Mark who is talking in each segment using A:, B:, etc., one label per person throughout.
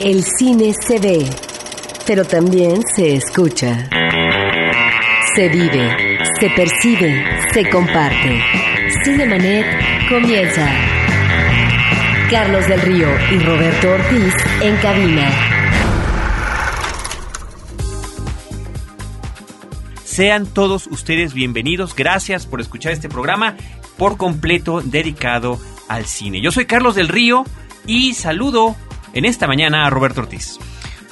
A: El cine se ve, pero también se escucha. Se vive, se percibe, se comparte. Cinemanet comienza. Carlos del Río y Roberto Ortiz en cabina.
B: Sean todos ustedes bienvenidos. Gracias por escuchar este programa por completo dedicado al cine. Yo soy Carlos del Río y saludo en esta mañana a Roberto Ortiz.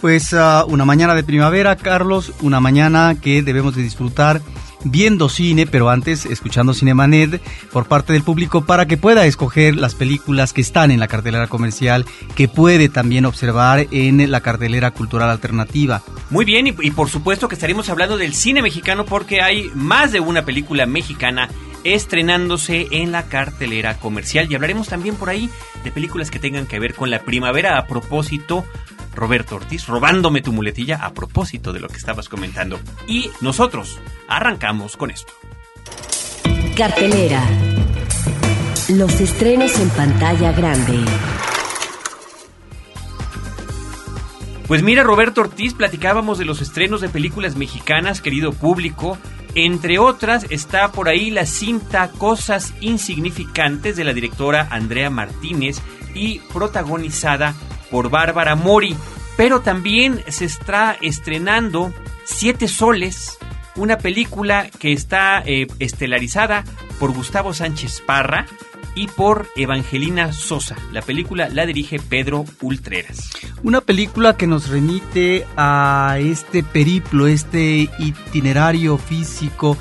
C: Pues uh, una mañana de primavera, Carlos, una mañana que debemos de disfrutar viendo cine, pero antes escuchando Cinemanet por parte del público para que pueda escoger las películas que están en la cartelera comercial, que puede también observar en la cartelera cultural alternativa.
B: Muy bien, y, y por supuesto que estaremos hablando del cine mexicano porque hay más de una película mexicana estrenándose en la cartelera comercial y hablaremos también por ahí de películas que tengan que ver con la primavera a propósito Roberto Ortiz, robándome tu muletilla a propósito de lo que estabas comentando. Y nosotros arrancamos con esto.
A: Cartelera. Los estrenos en pantalla grande.
B: Pues mira, Roberto Ortiz, platicábamos de los estrenos de películas mexicanas, querido público. Entre otras está por ahí la cinta Cosas Insignificantes de la directora Andrea Martínez y protagonizada por Bárbara Mori. Pero también se está estrenando Siete Soles, una película que está eh, estelarizada por Gustavo Sánchez Parra y por Evangelina Sosa. La película la dirige Pedro Ultreras.
C: Una película que nos remite a este periplo, este itinerario físico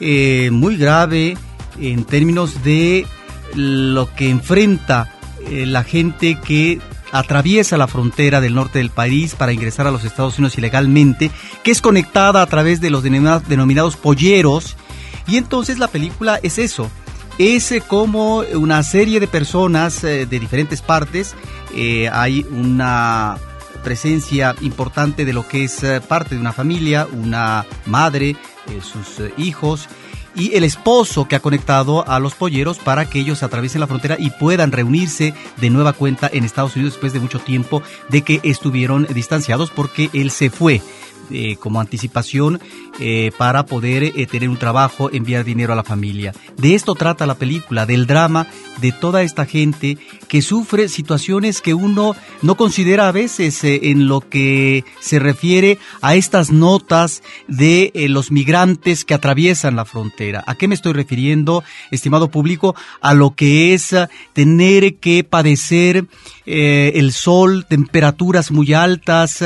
C: eh, muy grave en términos de lo que enfrenta eh, la gente que atraviesa la frontera del norte del país para ingresar a los Estados Unidos ilegalmente, que es conectada a través de los denominados, denominados polleros. Y entonces la película es eso, es como una serie de personas eh, de diferentes partes. Eh, hay una presencia importante de lo que es eh, parte de una familia, una madre, sus hijos y el esposo que ha conectado a los polleros para que ellos atraviesen la frontera y puedan reunirse de nueva cuenta en Estados Unidos después de mucho tiempo de que estuvieron distanciados porque él se fue. Eh, como anticipación eh, para poder eh, tener un trabajo, enviar dinero a la familia. De esto trata la película, del drama de toda esta gente que sufre situaciones que uno no considera a veces en lo que se refiere a estas notas de los migrantes que atraviesan la frontera. ¿A qué me estoy refiriendo, estimado público? A lo que es tener que padecer el sol, temperaturas muy altas,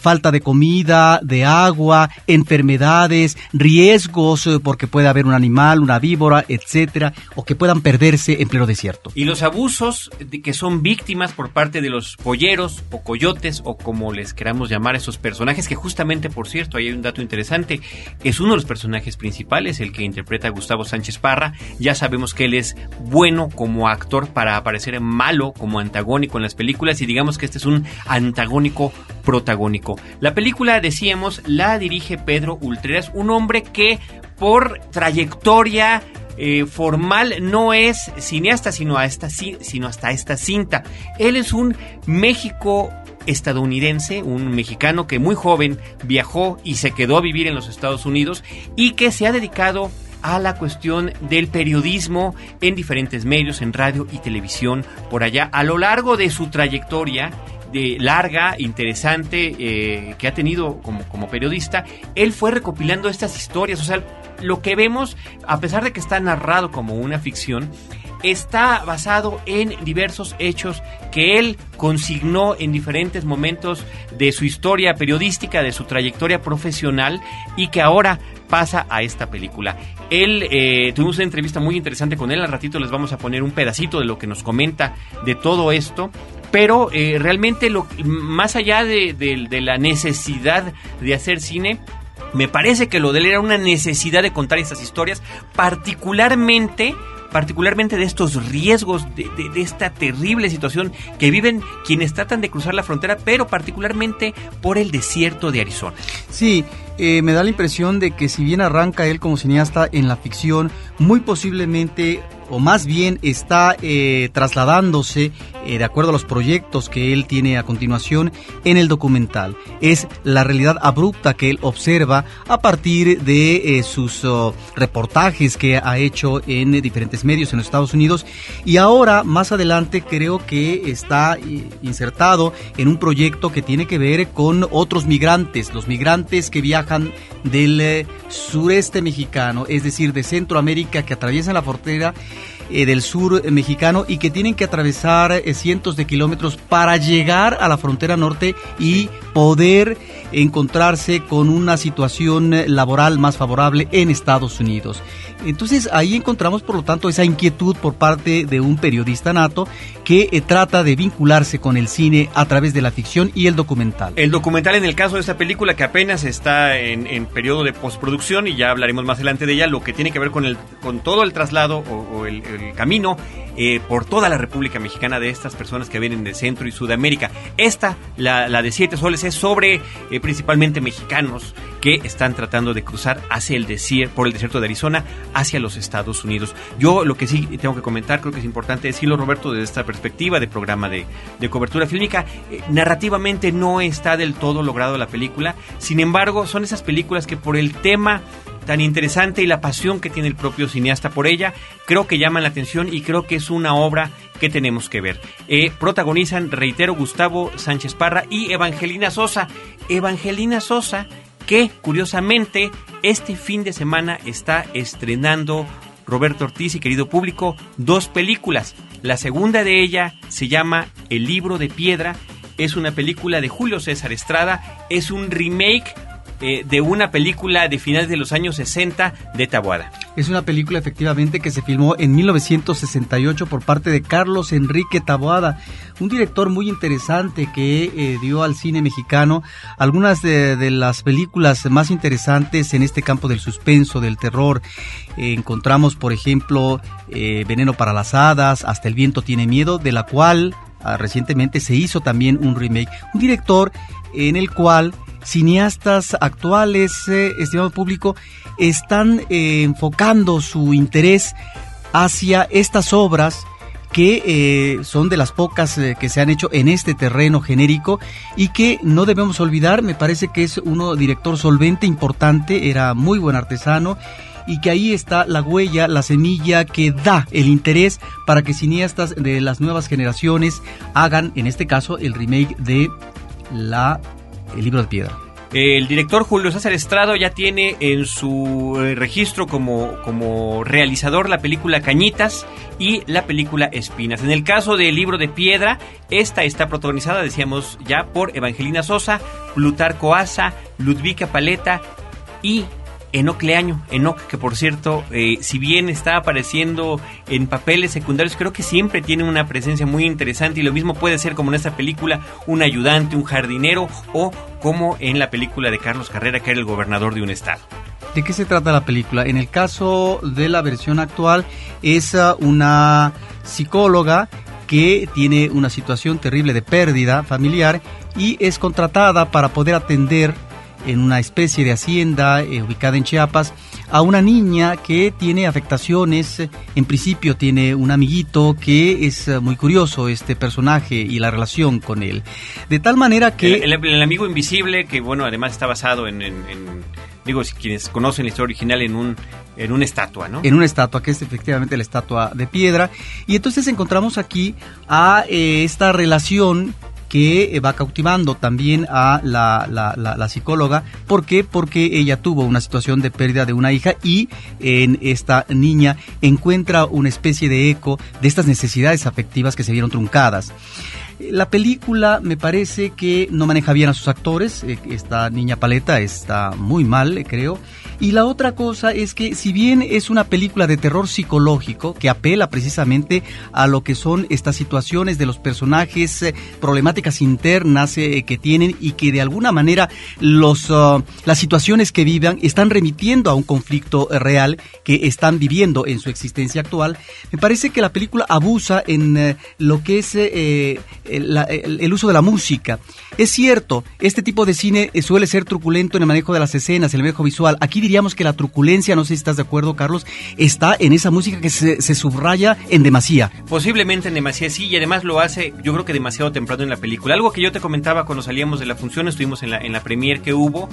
C: falta de comida, de agua, enfermedades, riesgos eh, porque puede haber un animal, una víbora, etcétera, o que puedan perderse en pleno desierto.
B: Y los abusos de que son víctimas por parte de los polleros o coyotes o como les queramos llamar a esos personajes que justamente, por cierto, ahí hay un dato interesante, es uno de los personajes principales, el que interpreta a Gustavo Sánchez Parra. Ya sabemos que él es bueno como actor para aparecer malo como antagónico en las películas y digamos que este es un antagónico protagónico. La película decía la dirige Pedro Ultreras, un hombre que por trayectoria eh, formal no es cineasta, sino, a sino hasta esta cinta. Él es un México estadounidense, un mexicano que muy joven viajó y se quedó a vivir en los Estados Unidos y que se ha dedicado a la cuestión del periodismo en diferentes medios, en radio y televisión por allá. A lo largo de su trayectoria, de larga, interesante, eh, que ha tenido como, como periodista, él fue recopilando estas historias. O sea, lo que vemos, a pesar de que está narrado como una ficción, está basado en diversos hechos que él consignó en diferentes momentos de su historia periodística, de su trayectoria profesional y que ahora pasa a esta película. Él, eh, tuvimos una entrevista muy interesante con él, al ratito les vamos a poner un pedacito de lo que nos comenta de todo esto pero eh, realmente lo más allá de, la necesidad de hacer cine me parece que lo de él era una necesidad de contar estas historias particularmente particularmente de estos riesgos, de, de, de, esta terrible situación que viven quienes tratan de cruzar la frontera, pero particularmente por el desierto de Arizona.
C: Sí, eh, me da la impresión de que si bien arranca él como cineasta en la ficción, muy posiblemente o más bien está eh, trasladándose eh, de acuerdo a los proyectos que él tiene a continuación en el documental. Es la realidad abrupta que él observa a partir de eh, sus oh, reportajes que ha hecho en diferentes medios en los Estados Unidos y ahora más adelante creo que está insertado en un proyecto que tiene que ver con otros migrantes, los migrantes que viajan del sureste mexicano, es decir, de Centroamérica que atraviesan la frontera eh, del sur mexicano y que tienen que atravesar eh, cientos de kilómetros para llegar a la frontera norte y poder encontrarse con una situación eh, laboral más favorable en Estados Unidos. Entonces ahí encontramos por lo tanto esa inquietud por parte de un periodista nato que eh, trata de vincularse con el cine a través de la ficción y el documental.
B: El documental en el caso de esta película que apenas está en, periodo de postproducción y ya hablaremos más adelante de ella, lo que tiene que ver con, el, con todo el traslado o, el camino eh, por toda la República Mexicana de estas personas que vienen de Centro y Sudamérica. Esta, la, de Siete Soles, es sobre eh, principalmente mexicanos que están tratando de cruzar hacia el desierto, por el desierto de Arizona hacia los Estados Unidos. Yo lo que sí tengo que comentar, creo que es importante decirlo, Roberto, desde esta perspectiva de programa de, cobertura fílmica, eh, narrativamente no está del todo logrado la película, sin embargo, son esas películas que por el tema tan interesante y la pasión que tiene el propio cineasta por ella, creo que llaman la atención y creo que es una obra que tenemos que ver. Eh, protagonizan, reitero, Gustavo Sánchez Parra y Evangelina Sosa. Evangelina Sosa, que curiosamente este fin de semana está estrenando Roberto Ortiz y querido público dos películas. La segunda de ella se llama El libro de piedra. Es una película de Julio César Estrada. Es un remake eh, de una película de finales de los años 60 de Tabuada.
C: Es una película efectivamente que se filmó en 1968 por parte de Carlos Enrique Taboada, un director muy interesante que eh, dio al cine mexicano algunas de, las películas más interesantes en este campo del suspenso, del terror. Eh, encontramos, por ejemplo, Veneno para las Hadas, Hasta el viento tiene miedo, de la cual ah, recientemente se hizo también un remake. Un director en el cual cineastas actuales, eh, estimado público, están eh, enfocando su interés hacia estas obras que eh, son de las pocas que se han hecho en este terreno genérico y que no debemos olvidar, me parece que es un director solvente, importante, era muy buen artesano y que ahí está la huella, la semilla que da el interés para que cineastas de las nuevas generaciones hagan, en este caso, el remake de la el libro de piedra.
B: El director Julio César Estrado ya tiene en su eh, registro como, como realizador la película Cañitas y la película Espinas. En el caso del libro de piedra, esta está protagonizada, decíamos ya, por Evangelina Sosa, Plutarco Asa, Ludvika Paleta y Enoc Leaño. Enoc, que por cierto, eh, si bien está apareciendo en papeles secundarios, creo que siempre tiene una presencia muy interesante y lo mismo puede ser como en esta película, un ayudante, un jardinero o como en la película de Carlos Carrera, que era el gobernador de un estado.
C: ¿De qué se trata la película? En el caso de la versión actual es ah, una psicóloga que tiene una situación terrible de pérdida familiar y es contratada para poder atender en una especie de hacienda eh, ubicada en Chiapas a una niña que tiene afectaciones, en principio tiene un amiguito que es eh, muy curioso este personaje y la relación con él. De tal manera que...
B: El, amigo invisible, que bueno, además está basado en, digo, si quienes conocen la historia original en un en una estatua, ¿no?
C: En una estatua, que es efectivamente la estatua de piedra. Y entonces encontramos aquí a eh, esta relación que eh, va cautivando también a la, la, psicóloga. ¿Por qué? Porque ella tuvo una situación de pérdida de una hija y en esta niña encuentra una especie de eco de estas necesidades afectivas que se vieron truncadas. La película me parece que no maneja bien a sus actores. Eh, esta niña paleta está muy mal, creo. Y la otra cosa es que si bien es una película de terror psicológico que apela precisamente a lo que son estas situaciones de los personajes, eh, problemáticas internas eh, que tienen y que de alguna manera los, uh, las situaciones que vivan están remitiendo a un conflicto real que están viviendo en su existencia actual, me parece que la película abusa en lo que es el, uso de la música. Es cierto, este tipo de cine suele ser truculento en el manejo de las escenas, el manejo visual. Aquí diríamos que la truculencia, no sé si estás de acuerdo, Carlos, está en esa música que se, subraya en demasía.
B: Posiblemente en demasía, sí, y además lo hace, yo creo que demasiado temprano en la película. Algo que yo te comentaba cuando salíamos de la función, estuvimos en la, en la que hubo,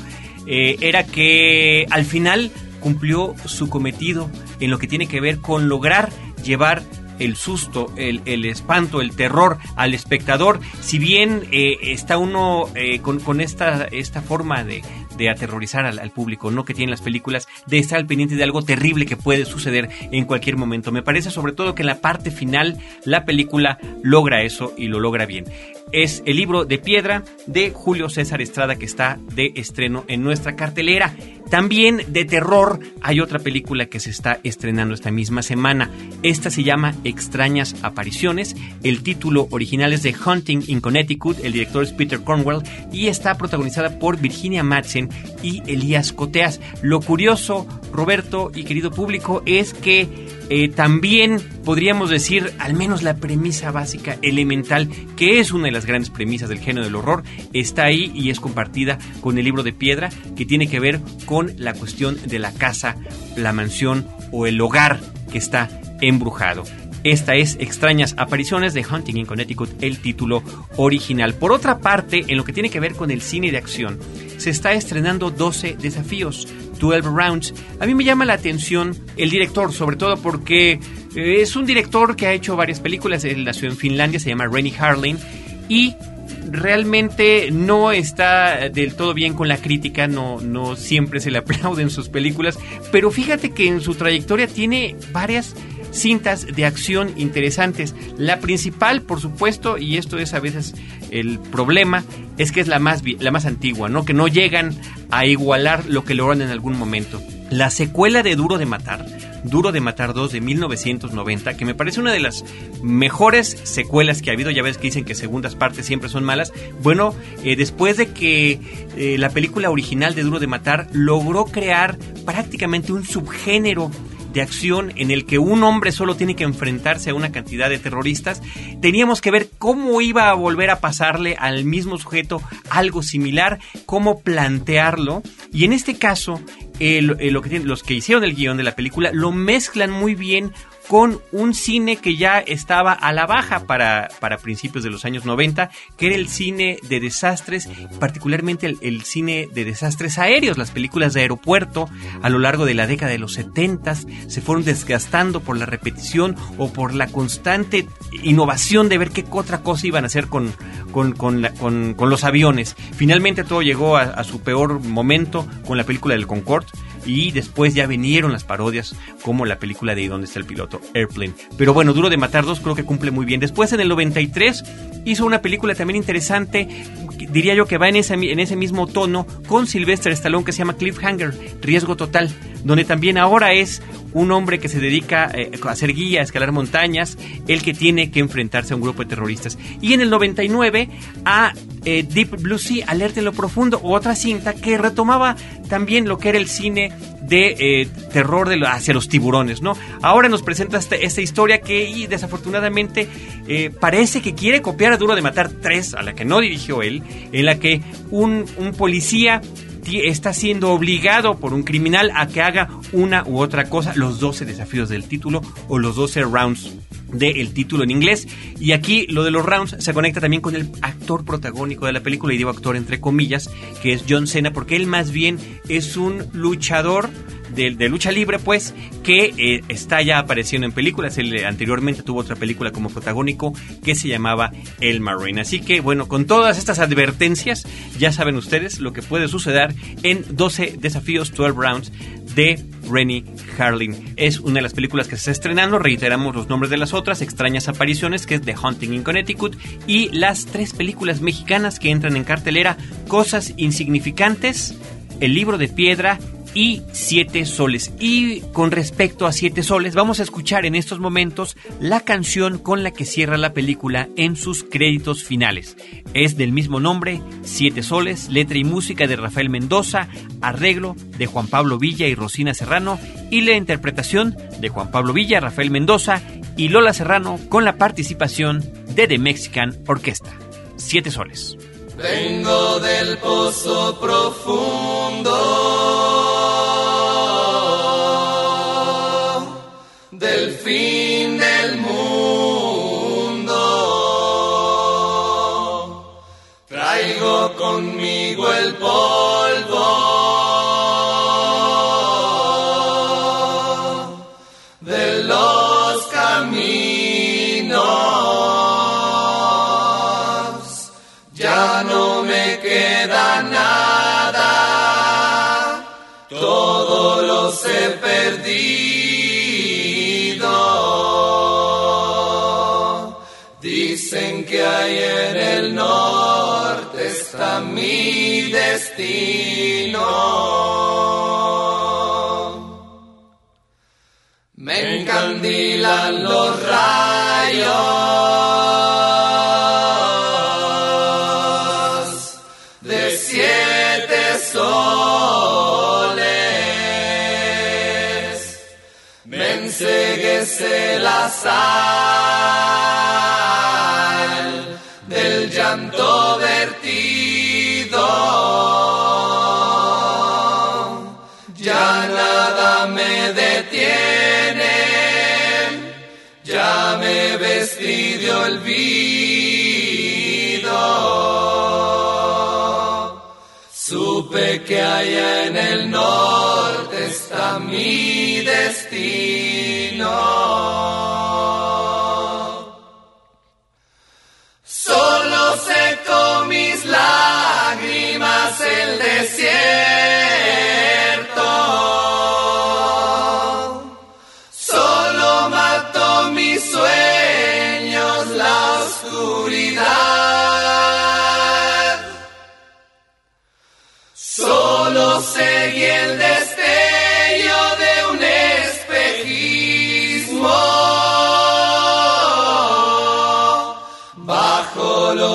B: eh, era que al final cumplió su cometido en lo que tiene que ver con lograr llevar el susto, el, el, espanto, el terror al espectador. Si bien eh, está uno eh, con, con, esta, esta forma de, de aterrorizar al, al, público, ¿no? Que tienen las películas, de estar al pendiente de algo terrible que puede suceder en cualquier momento. Me parece sobre todo que en la parte final la película logra eso y lo logra bien es el libro de piedra de Julio César Estrada que está de estreno en nuestra cartelera. También de terror hay otra película que se está estrenando esta misma semana. Esta se llama Extrañas Apariciones. El título original es de Hunting in Connecticut. El director es Peter Cornwell y está protagonizada por Virginia Madsen y Elías Coteas. Lo curioso, Roberto y querido público, es que eh, también podríamos decir, al menos la premisa básica, elemental, que es una de las grandes premisas del género del horror, está ahí y es compartida con el libro de piedra, que tiene que ver con la cuestión de la casa, la mansión o el hogar que está embrujado. Esta es Extrañas Apariciones de Hunting in Connecticut, el título original. Por otra parte, en lo que tiene que ver con el cine de acción, se está estrenando 12 desafíos, 12 Rounds. A mí me llama la atención el director, sobre todo porque eh, es un director que ha hecho varias películas. Él nació en Finlandia, se llama Rennie Harlin y realmente no está del todo bien con la crítica, no, no siempre se le aplauden sus películas, pero fíjate que en su trayectoria tiene varias cintas de acción interesantes. La principal, por supuesto, y esto es a veces el problema, es que es la más, la más antigua, ¿no? Que no llegan a igualar lo que logran en algún momento. La secuela de Duro de Matar, Duro de Matar 2 de 1990, que me parece una de las mejores secuelas que ha habido, ya ves que dicen que segundas partes siempre son malas. Bueno, eh, después de que eh, la película original de Duro de Matar logró crear prácticamente un subgénero de acción en el que un hombre solo tiene que enfrentarse a una cantidad de terroristas, teníamos que ver cómo iba a volver a pasarle al mismo sujeto algo similar, cómo plantearlo. Y en este caso, lo que los que hicieron el guion de la película lo mezclan muy bien con un cine que ya estaba a la baja para, para principios de los años 90, que era el cine de desastres, particularmente el, cine de desastres aéreos. Las películas de aeropuerto a lo largo de la década de los 70 se fueron desgastando por la repetición o por la constante innovación de ver qué otra cosa iban a hacer con, con, con, los aviones. Finalmente todo llegó a su peor momento con la película del Concorde y después ya vinieron las parodias como la película de ¿Dónde está el piloto? Airplane. Pero bueno, Duro de Matar 2 creo que cumple muy bien. Después en el 93 hizo una película también interesante, diría yo que va en ese, en ese mismo tono, con Sylvester Stallone que se llama Cliffhanger, Riesgo Total, donde también ahora es un hombre que se dedica eh, a hacer guía, a escalar montañas, el que tiene que enfrentarse a un grupo de terroristas. Y en el 99 a eh, Deep Blue Sea, Alerta en lo Profundo, otra cinta que retomaba también lo que era el cine de eh, terror de hacia los tiburones, ¿no? Ahora nos presenta este, esta, historia que desafortunadamente parece que quiere copiar a Duro de Matar 3, a la que no dirigió él, en la que un, un policía está siendo obligado por un criminal a que haga una u otra cosa, los 12 desafíos del título o los 12 rounds del título en inglés. Y aquí lo de los rounds se conecta también con el actor protagónico de la película, y digo actor entre comillas, que es John Cena, porque él más bien es un luchador de, lucha libre, pues, que eh, está ya apareciendo en películas. Él eh, anteriormente tuvo otra película como protagónico que se llamaba El Marine. Así que, bueno, con todas estas advertencias, ya saben ustedes lo que puede suceder en 12 desafíos, 12 rounds de Rennie Harlin. Es una de las películas que se está estrenando, reiteramos los nombres de las otras, Extrañas Apariciones, que es The Hunting in Connecticut, y las tres películas mexicanas que entran en cartelera, Cosas Insignificantes, El Libro de Piedra y Siete Soles. Y con respecto a Siete Soles, vamos a escuchar en estos momentos la canción con la que cierra la película en sus créditos finales. Es del mismo nombre, Siete Soles, letra y música de Rafael Mendoza, arreglo de Juan Pablo Villa y Rosina Serrano y la interpretación de Juan Pablo Villa, Rafael Mendoza y Lola Serrano con la participación de The Mexican Orchestra. Siete soles.
D: Vengo del pozo profundo del fin del mundo. Traigo conmigo el polvo todo lo he perdido. Dicen que ahí en el norte está mi destino. Me encandilan los rayos enseguece la sal del llanto vertido. Ya nada me detiene, ya me vestí de olvido. Supe que allá en el norte está mi destino. Solo seco mis lágrimas el desierto.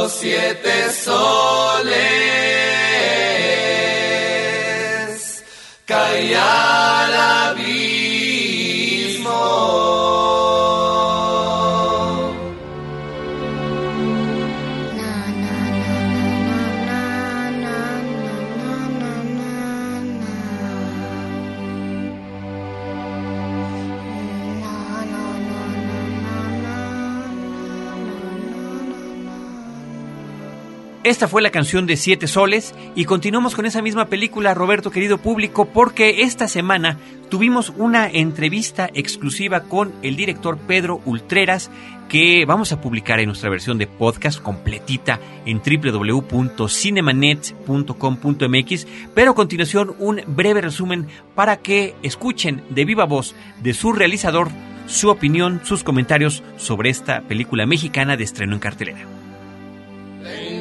D: Los siete soles. Caía
B: Esta fue la canción de Siete Soles y continuamos con esa misma película, Roberto querido público, porque esta semana tuvimos una entrevista exclusiva con el director Pedro Ultreras que vamos a publicar en nuestra versión de podcast completita en www.cinemanet.com.mx, pero a continuación un breve resumen para que escuchen de viva voz de su realizador su opinión, sus comentarios sobre esta película mexicana de estreno en cartelera.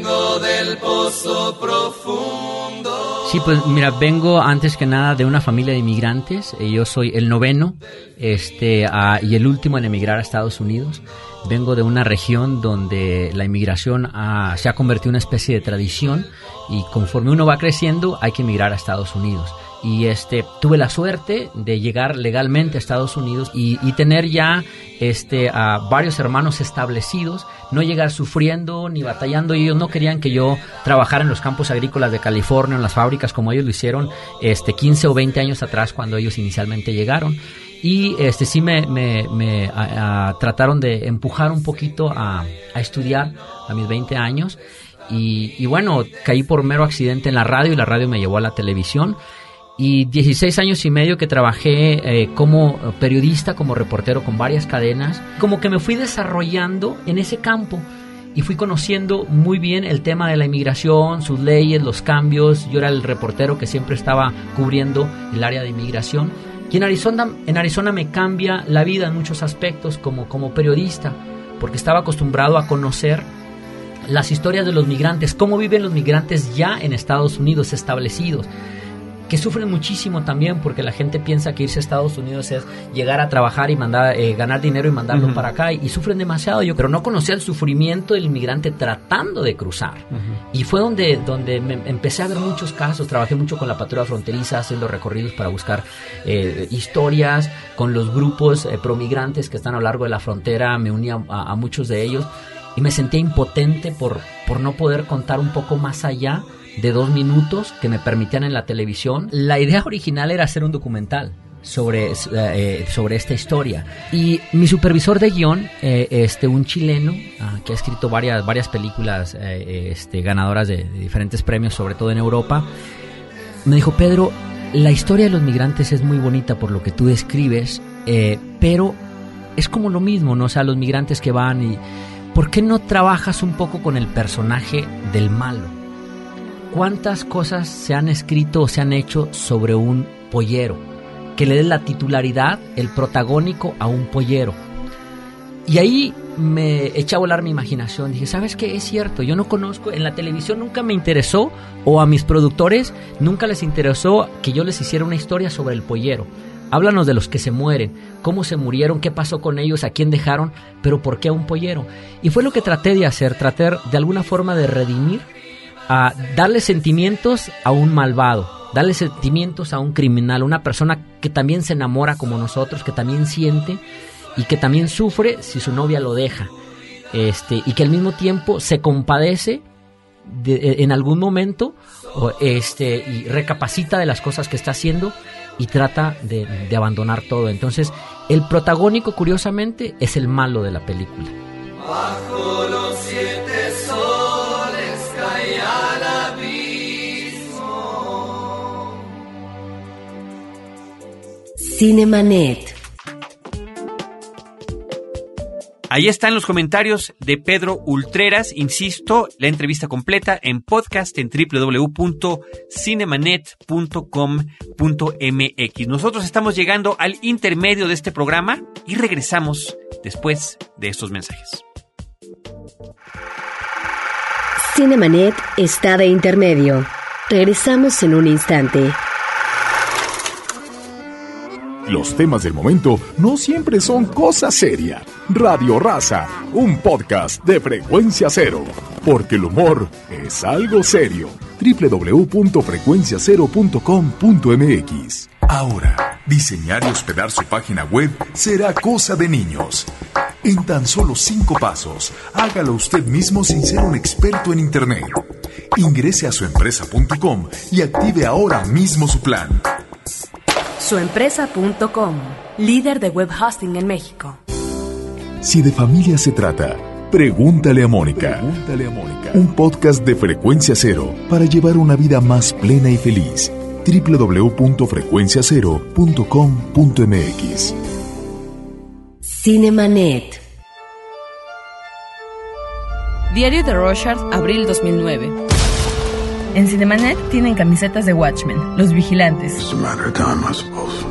D: Vengo del pozo profundo.
E: Sí, pues mira, vengo antes que nada de una familia de inmigrantes. Eh, Yo soy el noveno este, y el último en emigrar a Estados Unidos. Vengo de una región donde la inmigración se ha convertido en una especie de tradición y conforme uno va creciendo hay que emigrar a Estados Unidos. Y este, tuve la suerte de llegar legalmente a Estados Unidos y, tener ya este, a varios hermanos establecidos, no llegar sufriendo ni batallando. Ellos no querían que yo trabajara en los campos agrícolas de California, en las fábricas como ellos lo hicieron este, 15 o 20 años atrás cuando ellos inicialmente llegaron. Y este, sí me, me, me a- a- trataron de empujar un poquito a, a estudiar a mis 20 años. Y, y bueno, caí por mero accidente en la radio y la radio me llevó a la televisión y 16 años y medio que trabajé eh, como periodista, como reportero con varias cadenas, como que me fui desarrollando en ese campo y fui conociendo muy bien el tema de la inmigración, sus leyes, los cambios. Yo era el reportero que siempre estaba cubriendo el área de inmigración. Y en Arizona, en Arizona me cambia la vida en muchos aspectos como, como periodista, porque estaba acostumbrado a conocer las historias de los migrantes, cómo viven los migrantes ya en Estados Unidos establecidos que sufren muchísimo también porque la gente piensa que irse a Estados Unidos es llegar a trabajar y mandar, eh, ganar dinero y mandarlo para acá y, sufren demasiado. Yo pero no conocía el sufrimiento del inmigrante tratando de cruzar. Y fue donde, donde me empecé a ver muchos casos. Trabajé mucho con la patrulla fronteriza haciendo recorridos para buscar eh, historias con los grupos eh, promigrantes que están a lo largo de la frontera. Me unía a, a muchos de ellos y me sentía impotente por, por no poder contar un poco más allá de dos minutos que me permitían en la televisión. La idea original era hacer un documental sobre, eh, sobre esta historia. Y mi supervisor de guion, eh, este, un chileno ah, que ha escrito varias, varias películas eh, este, ganadoras de, diferentes premios, sobre todo en Europa, me dijo, Pedro, la historia de los migrantes es muy bonita por lo que tú describes, pero es como lo mismo, ¿no? O sea, los migrantes que van y... ¿Por qué no trabajas un poco con el personaje del malo? ¿Cuántas cosas se han escrito o se han hecho sobre un pollero? Que le dé la titularidad, el protagónico a un pollero. Y ahí me eché a volar mi imaginación. Dije, ¿sabes qué? Es cierto, yo no conozco, en la televisión nunca me interesó, o a mis productores nunca les interesó que yo les hiciera una historia sobre el pollero. Háblanos de los que se mueren, cómo se murieron, qué pasó con ellos, a quién dejaron, pero por qué a un pollero. Y fue lo que traté de hacer, tratar de alguna forma de redimir darle sentimientos a un malvado, darle sentimientos a un criminal, una persona que también se enamora como nosotros, que también siente y que también sufre si su novia lo deja. Este, y que al mismo tiempo se compadece de, en algún momento este, y recapacita de las cosas que está haciendo y trata de, de abandonar todo. Entonces, el protagónico, curiosamente, es el malo de la película.
D: Bajo los siete
A: Cinemanet.
B: Ahí están los comentarios de Pedro Ultreras. Insisto, la entrevista completa en podcast en www.cinemanet.com.mx. Nosotros estamos llegando al intermedio de este programa y regresamos después de estos mensajes.
A: Cinemanet está de intermedio. Regresamos en un instante.
F: Los temas del momento no siempre son cosa seria. Radio Raza, un podcast de frecuencia cero. Porque el humor es algo serio. www.frecuenciacero.com.mx Ahora, diseñar y hospedar su página web será cosa de niños. En tan solo cinco pasos, hágalo usted mismo sin ser un experto en Internet. Ingrese a suempresa.com y active ahora mismo su plan.
G: Suempresa.com, líder de web hosting en México.
F: Si de familia se trata, pregúntale a Mónica. Pregúntale a Mónica. Un podcast de frecuencia cero para llevar una vida más plena y feliz. www.frecuenciacero.com.mx
A: Cinemanet.
H: Diario de Rorschach, abril 2009. En Cinemanet tienen camisetas de Watchmen, Los Vigilantes.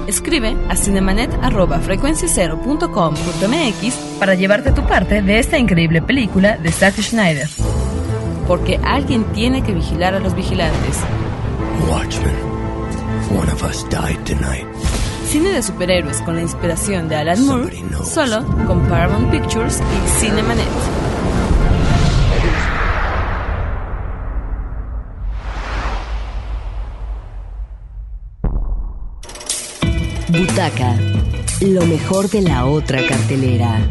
H: Escribe a cinemanet.frecuenciacero.com.mx para llevarte tu parte de esta increíble película de Zack Schneider. Porque alguien tiene que vigilar a los vigilantes.
I: Watchmen. One of us died tonight.
H: Cine de superhéroes con la inspiración de Alan Moore, solo con Paramount Pictures y Cinemanet.
A: Butaca. Lo mejor de la otra cartelera.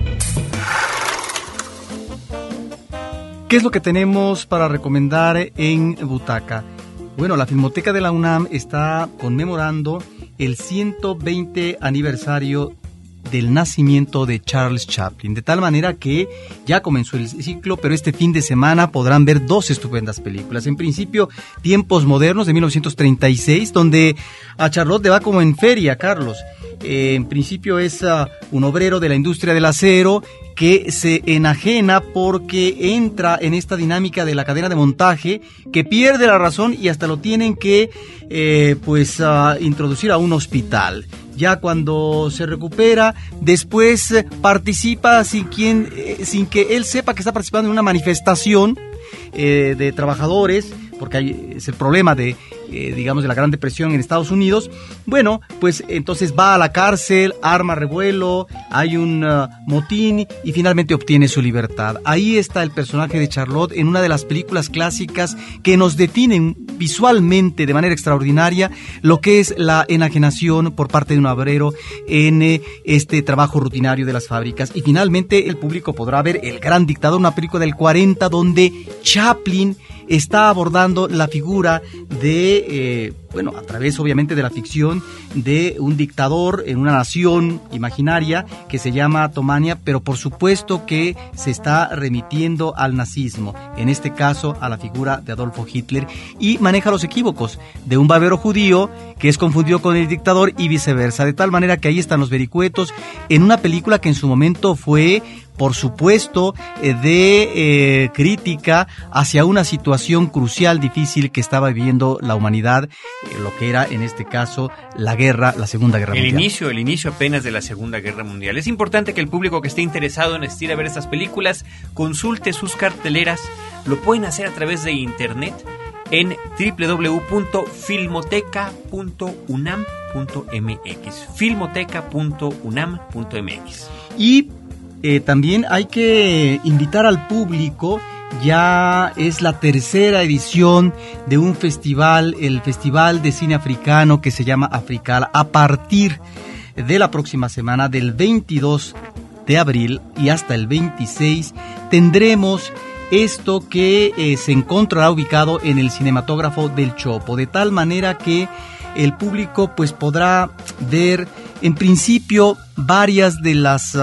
C: ¿Qué es lo que tenemos para recomendar en Butaca? Bueno, la Filmoteca de la UNAM está conmemorando el 120 aniversario del nacimiento de Charles Chaplin, de tal manera que ya comenzó el ciclo, pero este fin de semana podrán ver dos estupendas películas. En principio, Tiempos Modernos de 1936, donde a Charlotte le va como en feria, Carlos. Eh, en principio es uh, un obrero de la industria del acero que se enajena porque entra en esta dinámica de la cadena de montaje, que pierde la razón y hasta lo tienen que eh, pues uh, introducir a un hospital ya cuando se recupera, después eh, participa sin, eh, sin que él sepa que está participando en una manifestación eh, de trabajadores, porque hay, es el problema de eh, digamos, de la Gran Depresión en Estados Unidos. Bueno, pues entonces va a la cárcel, arma revuelo, hay un uh, motín y finalmente obtiene su libertad. Ahí está el personaje de Charlotte en una de las películas clásicas que nos definen visualmente de manera extraordinaria lo que es la enajenación por parte de un obrero en eh, este trabajo rutinario de las fábricas. Y finalmente el público podrá ver El Gran Dictador, una película del 40 donde Chaplin está abordando la figura de, eh, bueno, a través obviamente de la ficción de un dictador en una nación imaginaria que se llama Tomania, pero por supuesto que se está remitiendo al nazismo, en este caso a la figura de Adolfo Hitler, y maneja los equívocos de un barbero judío que es confundido con el dictador y viceversa, de tal manera que ahí están los vericuetos en una película que en su momento fue por supuesto, eh, de eh, crítica hacia una situación crucial, difícil que estaba viviendo la humanidad, eh, lo que era en este caso la guerra, la Segunda Guerra
B: el
C: Mundial.
B: inicio, el inicio apenas de la Segunda Guerra Mundial. Es importante que el público que esté interesado en asistir a ver estas películas consulte sus carteleras. Lo pueden hacer a través de internet en www.filmoteca.unam.mx. Filmoteca.unam.mx.
C: Y eh, también hay que invitar al público, ya es la tercera edición de un festival, el Festival de Cine Africano que se llama Africal, a partir de la próxima semana, del 22 de abril y hasta el 26, tendremos esto que eh, se encontrará ubicado en el cinematógrafo del Chopo, de tal manera que el público pues podrá ver en principio varias de las...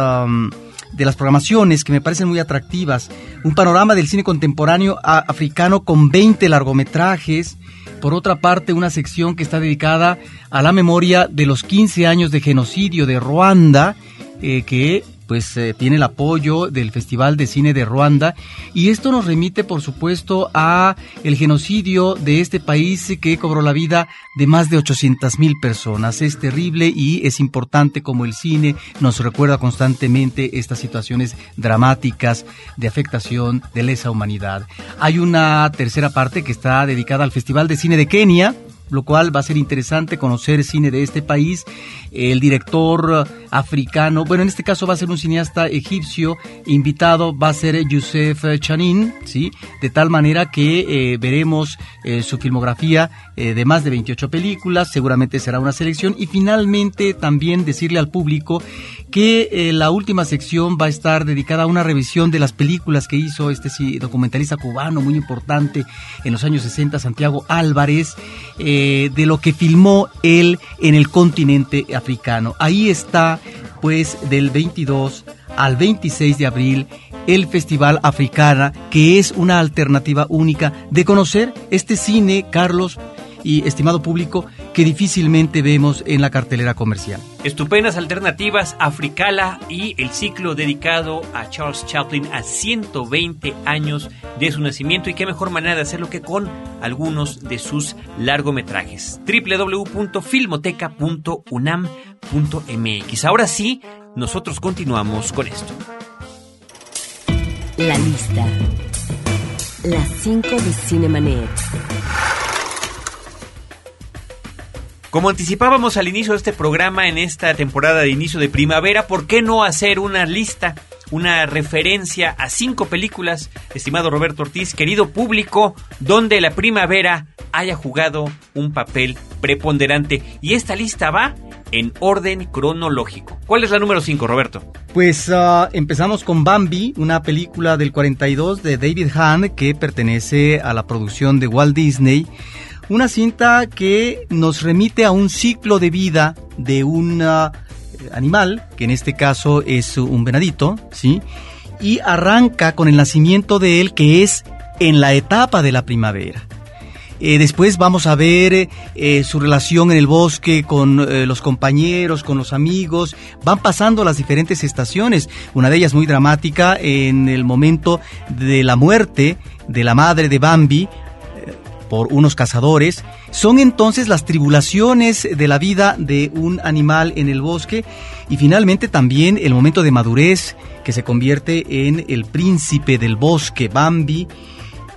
C: de las programaciones que me parecen muy atractivas. Un panorama del cine contemporáneo africano con 20 largometrajes. Por otra parte, una sección que está dedicada a la memoria de los 15 años de genocidio de Ruanda, eh, que pues eh, tiene el apoyo del Festival de Cine de Ruanda y esto nos remite por supuesto a el genocidio de este país que cobró la vida de más de 800 mil personas. Es terrible y es importante como el cine nos recuerda constantemente estas situaciones dramáticas de afectación de lesa humanidad. Hay una tercera parte que está dedicada al Festival de Cine de Kenia, lo cual va a ser interesante conocer cine de este país. El director africano, bueno, en este caso va a ser un cineasta egipcio, invitado va a ser Youssef Chanin, ¿sí? De tal manera que eh, veremos eh, su filmografía eh, de más de 28 películas, seguramente será una selección. Y finalmente también decirle al público que la última sección va a estar dedicada a una revisión de las películas que hizo este documentalista cubano muy importante en los años 60, Santiago Álvarez, de lo que filmó él en el continente africano. Ahí está, pues, del 22 al 26 de abril el Festival Africana, que es una alternativa única de conocer este cine, Carlos y estimado público, que difícilmente vemos en la cartelera comercial.
B: Estupendas alternativas, Africala y el ciclo dedicado a Charles Chaplin a 120 años de su nacimiento y qué mejor manera de hacerlo que con algunos de sus largometrajes. www.filmoteca.unam.mx. Ahora sí, nosotros continuamos con esto.
A: La lista. Las 5 de Cinemanet.
B: Como anticipábamos al inicio de este programa en esta temporada de inicio de primavera, ¿por qué no hacer una lista, una referencia a cinco películas, estimado Roberto Ortiz, querido público, donde la primavera haya jugado un papel preponderante? Y esta lista va en orden cronológico. ¿Cuál es la número 5, Roberto?
C: Pues ah, empezamos con Bambi, una película del 42 de David Hahn que pertenece a la producción de Walt Disney. Una cinta que nos remite a un ciclo de vida de un ah, animal, que en este caso es un venadito, ¿sí? Y arranca con el nacimiento de él, que es en la etapa de la primavera. Eh, después vamos a ver eh, su relación en el bosque con eh, los compañeros, con los amigos. Van pasando las diferentes estaciones. Una de ellas muy dramática en el momento de la muerte de la madre de Bambi eh, por unos cazadores. Son entonces las tribulaciones de la vida de un animal en el bosque y finalmente también el momento de madurez que se convierte en el príncipe del bosque, Bambi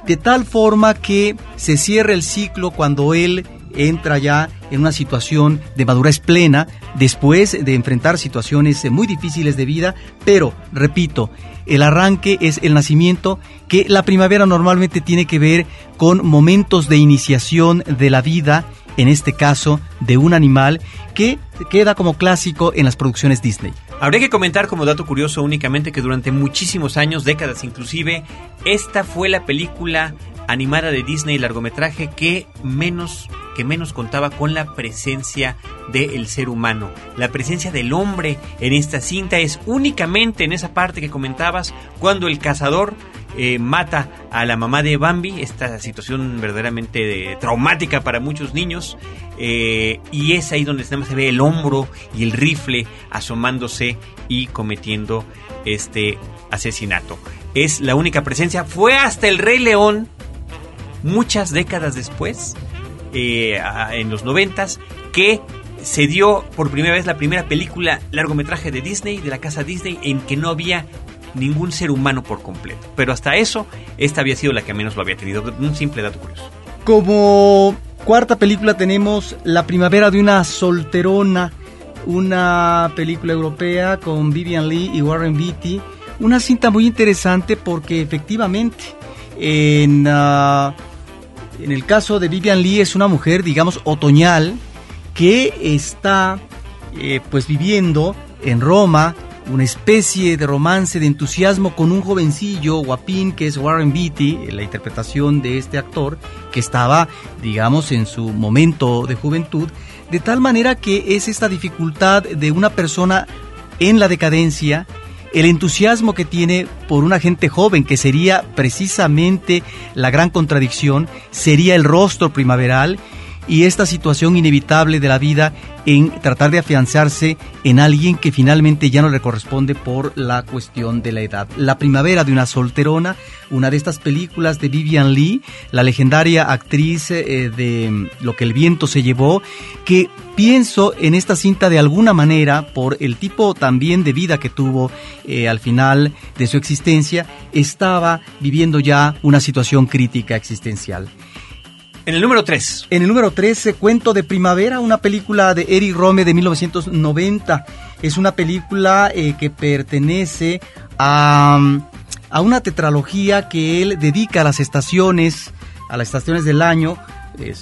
C: de tal forma que se cierra el ciclo cuando él entra ya en una situación de madurez plena después de enfrentar situaciones muy difíciles de vida, pero, repito, el arranque es el nacimiento, que la primavera normalmente tiene que ver con momentos de iniciación de la vida, en este caso de un animal, que queda como clásico en las producciones Disney.
B: Habría que comentar como dato curioso únicamente que durante muchísimos años, décadas inclusive, esta fue la película animada de Disney largometraje que menos que menos contaba con la presencia del ser humano. La presencia del hombre en esta cinta es únicamente en esa parte que comentabas cuando el cazador eh, mata a la mamá de Bambi, esta situación verdaderamente traumática para muchos niños, eh, y es ahí donde se ve el hombro y el rifle asomándose y cometiendo este asesinato. Es la única presencia, fue hasta el Rey León muchas décadas después, eh, en los noventas, que se dio por primera vez la primera película largometraje de Disney, de la casa Disney, en que no había ningún ser humano por completo. Pero hasta eso, esta había sido la que menos lo había tenido. Un simple dato curioso.
C: Como cuarta película tenemos La primavera de una solterona, una película europea con Vivian Lee y Warren Beatty. Una cinta muy interesante porque efectivamente en... Ah, en el caso de Vivian Lee es una mujer, digamos, otoñal que está eh, pues viviendo en Roma una especie de romance de entusiasmo con un jovencillo guapín que es Warren Beatty, la interpretación de este actor que estaba, digamos, en su momento de juventud, de tal manera que es esta dificultad de una persona en la decadencia el entusiasmo que tiene por una gente joven, que sería precisamente la gran contradicción, sería el rostro primaveral y esta situación inevitable de la vida en tratar de afianzarse en alguien que finalmente ya no le corresponde por la cuestión de la edad. La primavera de una solterona, una de estas películas de Vivian Lee, la legendaria actriz eh, de Lo que el viento se llevó, que pienso en esta cinta de alguna manera por el tipo también de vida que tuvo eh, al final de su existencia, estaba viviendo ya una situación crítica existencial.
B: En el número 3.
C: En el número 13, Cuento de Primavera, una película de Eric Rome de 1990. Es una película eh, que pertenece a, a una tetralogía que él dedica a las estaciones, a las estaciones del año,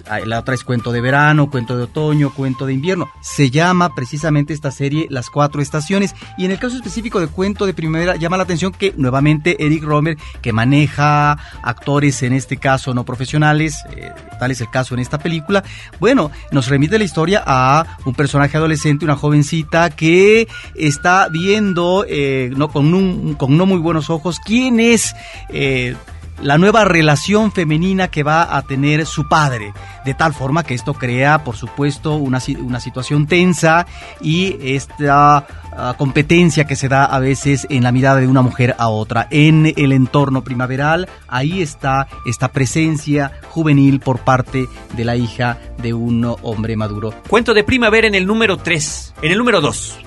C: Ah, la otra es cuento de verano, cuento de otoño, cuento de invierno. Se llama precisamente esta serie Las Cuatro Estaciones. Y en el caso específico de cuento de primavera, llama la atención que nuevamente Eric Romer, que maneja actores en este caso no profesionales, eh, tal es el caso en esta película, bueno, nos remite la historia a un personaje adolescente, una jovencita que está viendo eh, no, con, con no muy buenos ojos quién es. Eh, la nueva relación femenina que va a tener su padre, de tal forma que esto crea, por supuesto, una, una situación tensa y esta ah, competencia que se da a veces en la mirada de una mujer a otra. En el entorno primaveral, ahí está esta presencia juvenil por parte de la hija de un hombre maduro.
B: Cuento de primavera en el número 3, en el número 2.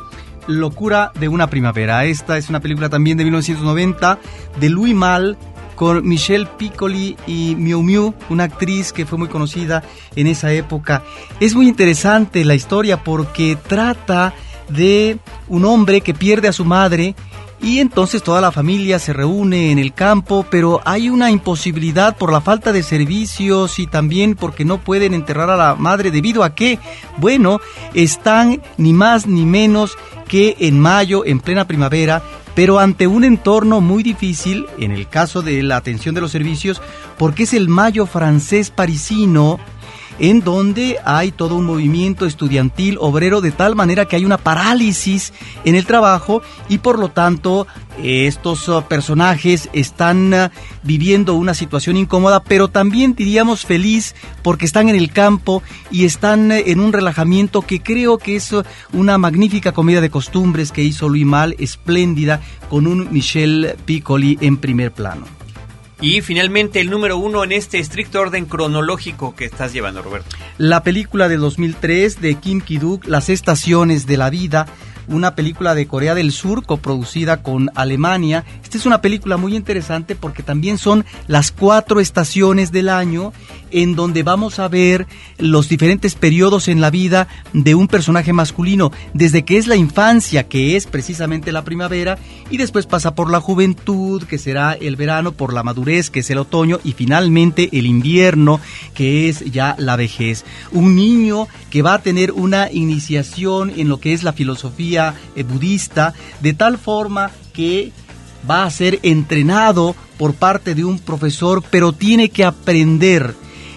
C: Locura de una primavera. Esta es una película también de 1990 de Louis Mal con Michelle Piccoli y Miu Miu, una actriz que fue muy conocida en esa época. Es muy interesante la historia porque trata de un hombre que pierde a su madre y entonces toda la familia se reúne en el campo, pero hay una imposibilidad por la falta de servicios y también porque no pueden enterrar a la madre debido a que, bueno, están ni más ni menos que en mayo, en plena primavera, pero ante un entorno muy difícil, en el caso de la atención de los servicios, porque es el mayo francés parisino, en donde hay todo un movimiento estudiantil obrero de tal manera que hay una parálisis en el trabajo y por lo tanto estos uh, personajes están uh, viviendo una situación incómoda, pero también diríamos feliz porque están en el campo y están uh, en un relajamiento que creo que es una magnífica comida de costumbres que hizo Luis Mal, espléndida, con un Michel Piccoli en primer plano.
B: Y finalmente el número uno en este estricto orden cronológico que estás llevando, Roberto.
C: La película de 2003 de Kim Ki-duk, Las estaciones de la vida, una película de Corea del Sur coproducida con Alemania. Esta es una película muy interesante porque también son las cuatro estaciones del año en donde vamos a ver los diferentes periodos en la vida de un personaje masculino, desde que es la infancia, que es precisamente la primavera, y después pasa por la juventud, que será el verano, por la madurez, que es el otoño, y finalmente el invierno, que es ya la vejez. Un niño que va a tener una iniciación en lo que es la filosofía eh, budista, de tal forma que va a ser entrenado por parte de un profesor, pero tiene que aprender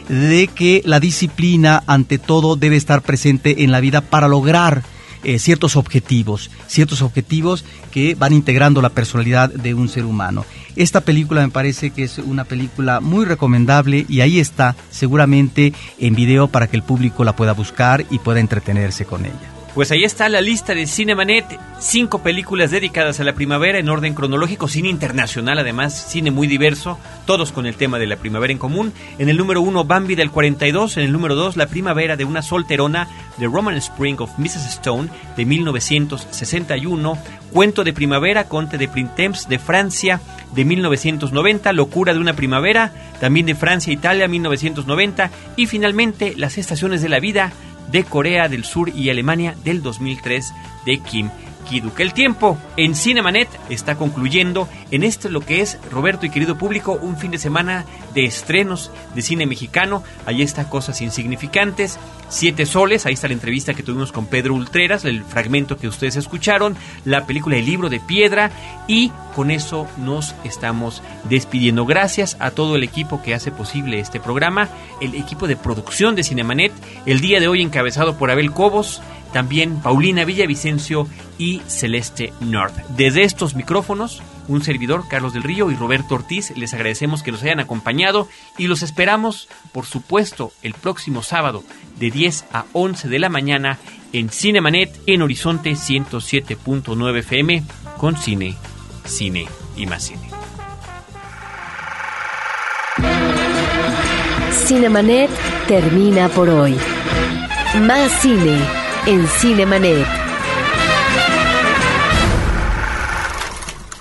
C: de que la disciplina ante todo debe estar presente en la vida para lograr eh, ciertos objetivos, ciertos objetivos que van integrando la personalidad de un ser humano. Esta película me parece que es una película muy recomendable y ahí está seguramente en video para que el público la pueda buscar y pueda entretenerse con ella.
B: Pues ahí está la lista de Cinemanet, cinco películas dedicadas a la primavera en orden cronológico, cine internacional además, cine muy diverso, todos con el tema de la primavera en común. En el número uno, Bambi del 42, en el número dos, La primavera de una solterona, The Roman Spring of Mrs. Stone de 1961, Cuento de primavera, Conte de Printemps de Francia de 1990, Locura de una primavera, también de Francia Italia 1990 y finalmente Las estaciones de la vida de Corea del Sur y Alemania del 2003 de Kim Kiduk. El tiempo en Cinemanet está concluyendo en esto lo que es, Roberto y querido público, un fin de semana de estrenos de cine mexicano. Ahí está Cosas Insignificantes, Siete Soles, ahí está la entrevista que tuvimos con Pedro Ultreras, el fragmento que ustedes escucharon, la película El libro de piedra y con eso nos estamos despidiendo. Gracias a todo el equipo que hace posible este programa, el equipo de producción de Cinemanet, el día de hoy encabezado por Abel Cobos, también Paulina Villavicencio y Celeste North. Desde estos micrófonos, un servidor, Carlos del Río y Roberto Ortiz, les agradecemos que nos hayan acompañado y los esperamos, por supuesto, el próximo sábado de 10 a 11 de la mañana en Cinemanet en Horizonte 107.9 FM con cine, cine y más cine.
A: Cinemanet termina por hoy. Más cine en Cinemanet.